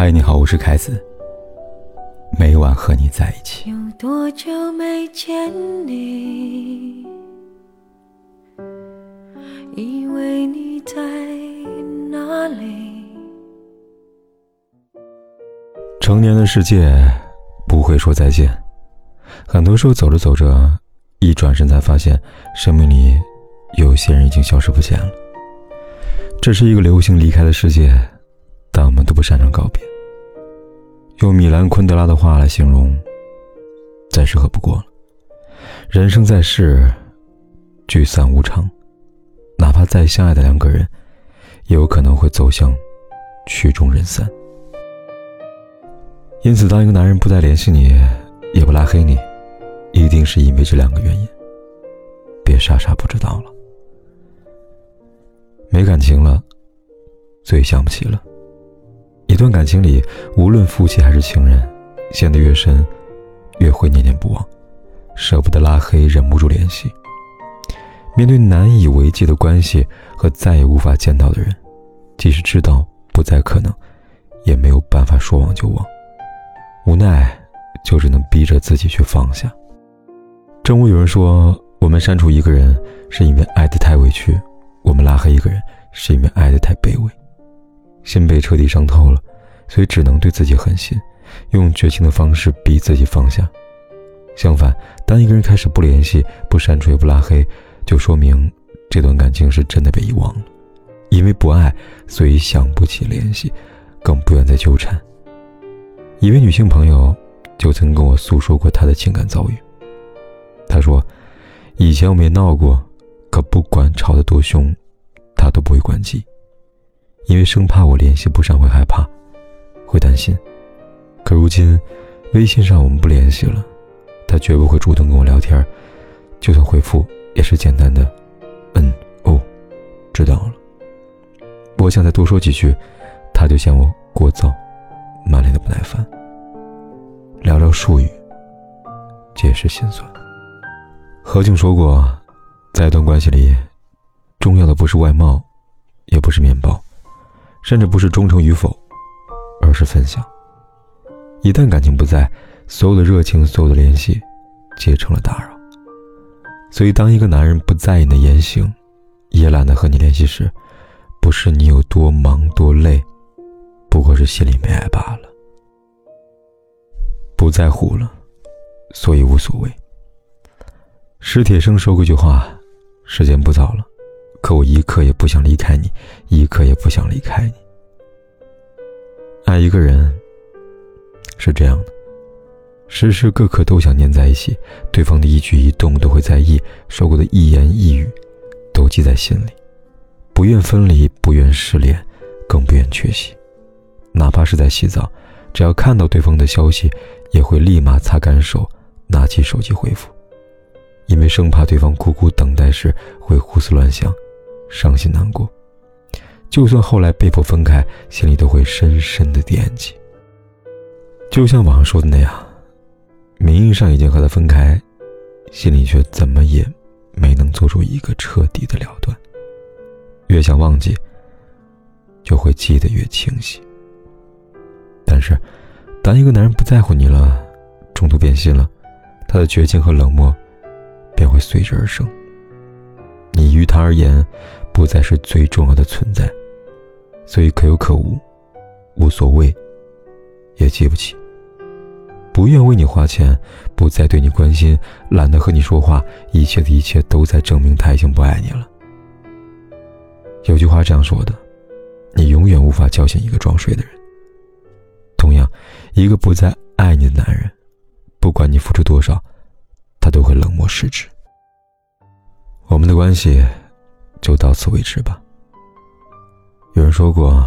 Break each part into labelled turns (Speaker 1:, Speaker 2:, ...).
Speaker 1: 嗨，你好，我是凯子。每晚和你在一起。
Speaker 2: 有多久没见你？以为你在哪里？
Speaker 1: 成年的世界不会说再见，很多时候走着走着，一转身才发现，生命里有些人已经消失不见了。这是一个流行离开的世界，但我们都不擅长告别。用米兰昆德拉的话来形容，再适合不过了。人生在世，聚散无常，哪怕再相爱的两个人，也有可能会走向曲终人散。因此，当一个男人不再联系你，也不拉黑你，一定是因为这两个原因。别傻傻不知道了。没感情了，最想不起了。一段感情里，无论夫妻还是情人，陷得越深，越会念念不忘，舍不得拉黑，忍不住联系。面对难以为继的关系和再也无法见到的人，即使知道不再可能，也没有办法说忘就忘，无奈就只能逼着自己去放下。正如有人说，我们删除一个人是因为爱得太委屈，我们拉黑一个人是因为爱得太卑微。心被彻底伤透了，所以只能对自己狠心，用绝情的方式逼自己放下。相反，当一个人开始不联系、不删除也不拉黑，就说明这段感情是真的被遗忘了。因为不爱，所以想不起联系，更不愿再纠缠。一位女性朋友就曾跟我诉说过她的情感遭遇。她说：“以前我们也闹过，可不管吵得多凶，她都不会关机。”因为生怕我联系不上会害怕，会担心。可如今，微信上我们不联系了，他绝不会主动跟我聊天，就算回复也是简单的“嗯哦，知道了”。我想再多说几句，他就嫌我聒噪，满脸的不耐烦。寥寥数语，皆是心酸。何静说过，在一段关系里，重要的不是外貌，也不是面包。甚至不是忠诚与否，而是分享。一旦感情不在，所有的热情、所有的联系，皆成了打扰。所以，当一个男人不在意你的言行，也懒得和你联系时，不是你有多忙多累，不过是心里没爱罢了。不在乎了，所以无所谓。史铁生说过一句话：“时间不早了。”可我一刻也不想离开你，一刻也不想离开你。爱一个人是这样的，时时刻刻都想黏在一起，对方的一举一动都会在意，说过的一言一语都记在心里，不愿分离，不愿失联，更不愿缺席。哪怕是在洗澡，只要看到对方的消息，也会立马擦干手，拿起手机回复，因为生怕对方苦苦等待时会胡思乱想。伤心难过，就算后来被迫分开，心里都会深深的惦记。就像网上说的那样，名义上已经和他分开，心里却怎么也没能做出一个彻底的了断。越想忘记，就会记得越清晰。但是，当一个男人不在乎你了，中途变心了，他的绝情和冷漠便会随之而生。你于他而言。不再是最重要的存在，所以可有可无，无所谓，也记不起。不愿为你花钱，不再对你关心，懒得和你说话，一切的一切都在证明他已经不爱你了。有句话这样说的：你永远无法叫醒一个装睡的人。同样，一个不再爱你的男人，不管你付出多少，他都会冷漠失职。我们的关系。就到此为止吧。有人说过，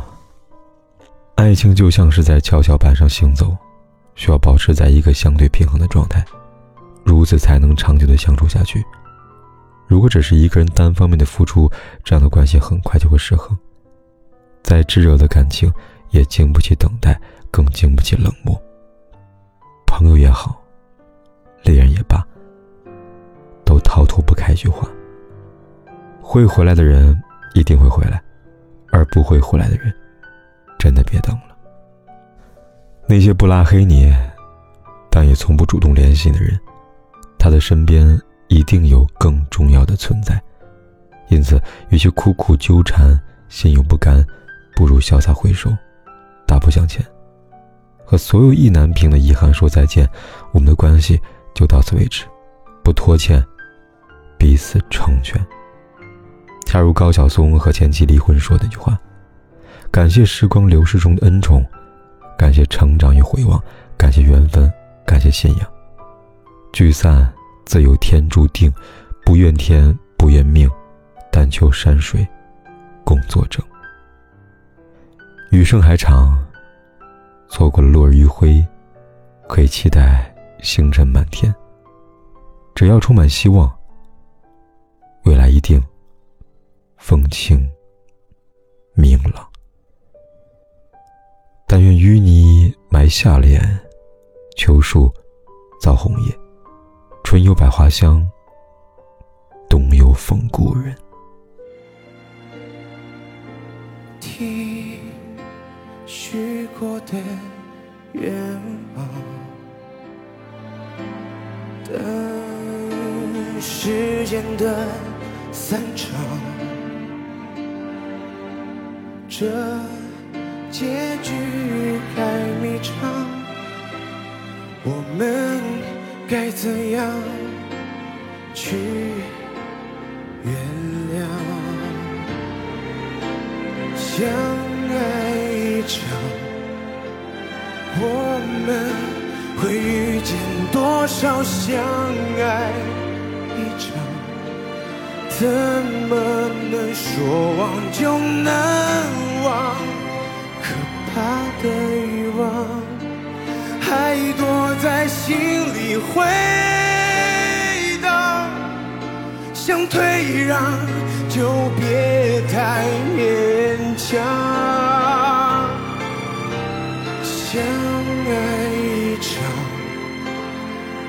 Speaker 1: 爱情就像是在跷跷板上行走，需要保持在一个相对平衡的状态，如此才能长久的相处下去。如果只是一个人单方面的付出，这样的关系很快就会失衡。再炙热的感情，也经不起等待，更经不起冷漠。朋友也好，恋人也罢，都逃脱不开一句话。会回来的人一定会回来，而不会回来的人，真的别等了。那些不拉黑你，但也从不主动联系的人，他的身边一定有更重要的存在。因此，与其苦苦纠缠，心有不甘，不如潇洒回首，大步向前，和所有意难平的遗憾说再见。我们的关系就到此为止，不拖欠，彼此成全。恰如高晓松和前妻离婚说的一句话：“感谢时光流逝中的恩宠。”感谢成长与回望，感谢缘分，感谢信仰。聚散自有天注定，不怨天不怨命，但求山水共作证。余生还长，错过了落日余晖，可以期待星辰满天。只要充满希望，未来一定风清明朗。但愿淤泥埋下莲，秋树造红叶，春有百花香，冬有风故人。
Speaker 3: 听许过的愿望，等时间的散场，这。结局还迷长，我们该怎样去原谅？相爱一场，我们会遇见多少相爱一场？怎么能说忘就能忘？可怕的欲望还躲在心里回荡，想退让就别太勉强。